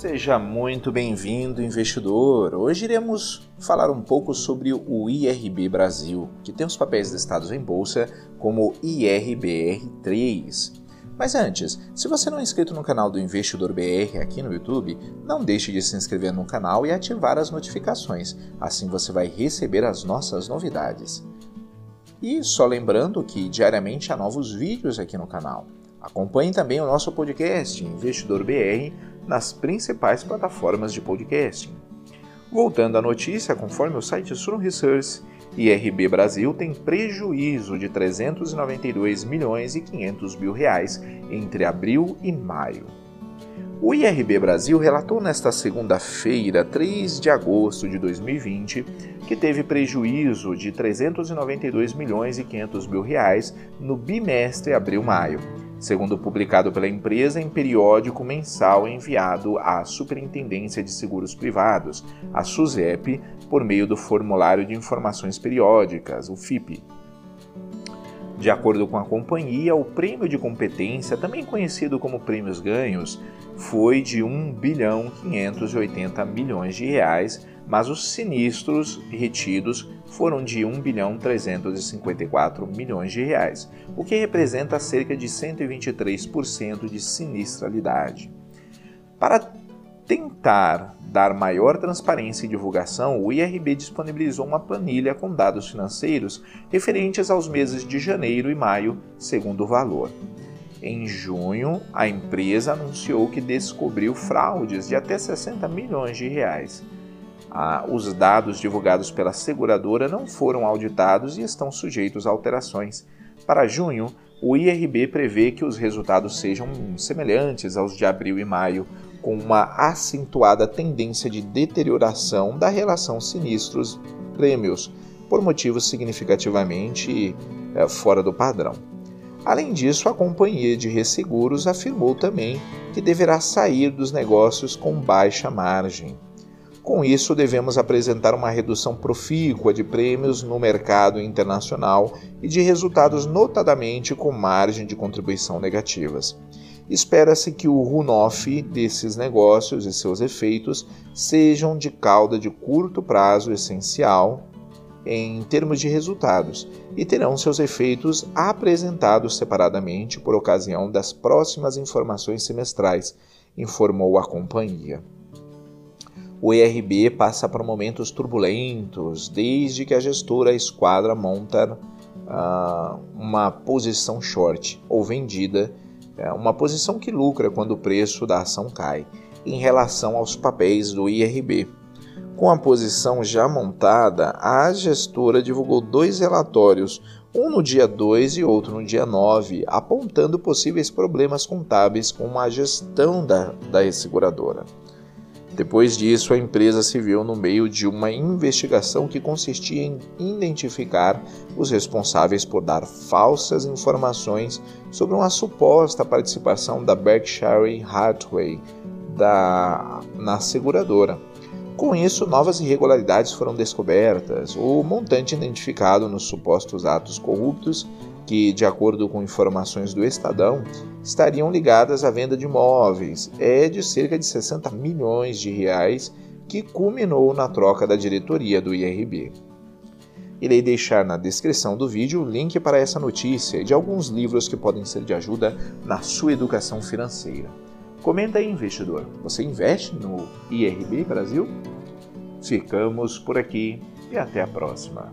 Seja muito bem-vindo, investidor. Hoje iremos falar um pouco sobre o IRB Brasil, que tem os papéis listados em bolsa como IRBR3. Mas antes, se você não é inscrito no canal do Investidor BR aqui no YouTube, não deixe de se inscrever no canal e ativar as notificações. Assim você vai receber as nossas novidades. E só lembrando que diariamente há novos vídeos aqui no canal. Acompanhe também o nosso podcast Investidor BR nas principais plataformas de podcasting. Voltando à notícia, conforme o site Sun Research, IRB Brasil tem prejuízo de 392 milhões e 500 mil reais entre abril e maio. O IRB Brasil relatou nesta segunda-feira, 3 de agosto de 2020, que teve prejuízo de 392 milhões e 500 mil reais no bimestre abril-maio, segundo publicado pela empresa em periódico mensal enviado à Superintendência de Seguros Privados, a SUSEP, por meio do Formulário de Informações Periódicas, o FIP. De acordo com a companhia, o prêmio de competência, também conhecido como prêmios ganhos, foi de 1 bilhão 580 milhões de reais, mas os sinistros retidos foram de 1 bilhão 354 milhões de reais, o que representa cerca de 123% de sinistralidade. Para tentar dar maior transparência e divulgação, o IRB disponibilizou uma planilha com dados financeiros referentes aos meses de janeiro e maio, segundo o valor. Em junho, a empresa anunciou que descobriu fraudes de até 60 milhões de reais. Ah, os dados divulgados pela seguradora não foram auditados e estão sujeitos a alterações. Para junho, o IRB prevê que os resultados sejam semelhantes aos de abril e maio, com uma acentuada tendência de deterioração da relação sinistros-prêmios, por motivos significativamente é, fora do padrão. Além disso, a companhia de resseguros afirmou também que deverá sair dos negócios com baixa margem. Com isso, devemos apresentar uma redução profícua de prêmios no mercado internacional e de resultados notadamente com margem de contribuição negativas. Espera-se que o runoff desses negócios e seus efeitos sejam de cauda de curto prazo essencial em termos de resultados e terão seus efeitos apresentados separadamente por ocasião das próximas informações semestrais, informou a companhia. O ERB passa por momentos turbulentos desde que a gestora Esquadra monta uh, uma posição short ou vendida, uh, uma posição que lucra quando o preço da ação cai, em relação aos papéis do IRB com a posição já montada, a gestora divulgou dois relatórios, um no dia 2 e outro no dia 9, apontando possíveis problemas contábeis com a gestão da, da resseguradora. Depois disso, a empresa se viu no meio de uma investigação que consistia em identificar os responsáveis por dar falsas informações sobre uma suposta participação da Berkshire Hathaway da, na seguradora com isso, novas irregularidades foram descobertas. O montante identificado nos supostos atos corruptos, que, de acordo com informações do Estadão, estariam ligadas à venda de imóveis, é de cerca de 60 milhões de reais, que culminou na troca da diretoria do IRB. Irei deixar na descrição do vídeo o link para essa notícia e de alguns livros que podem ser de ajuda na sua educação financeira. Comenta aí, investidor. Você investe no IRB Brasil? Ficamos por aqui e até a próxima.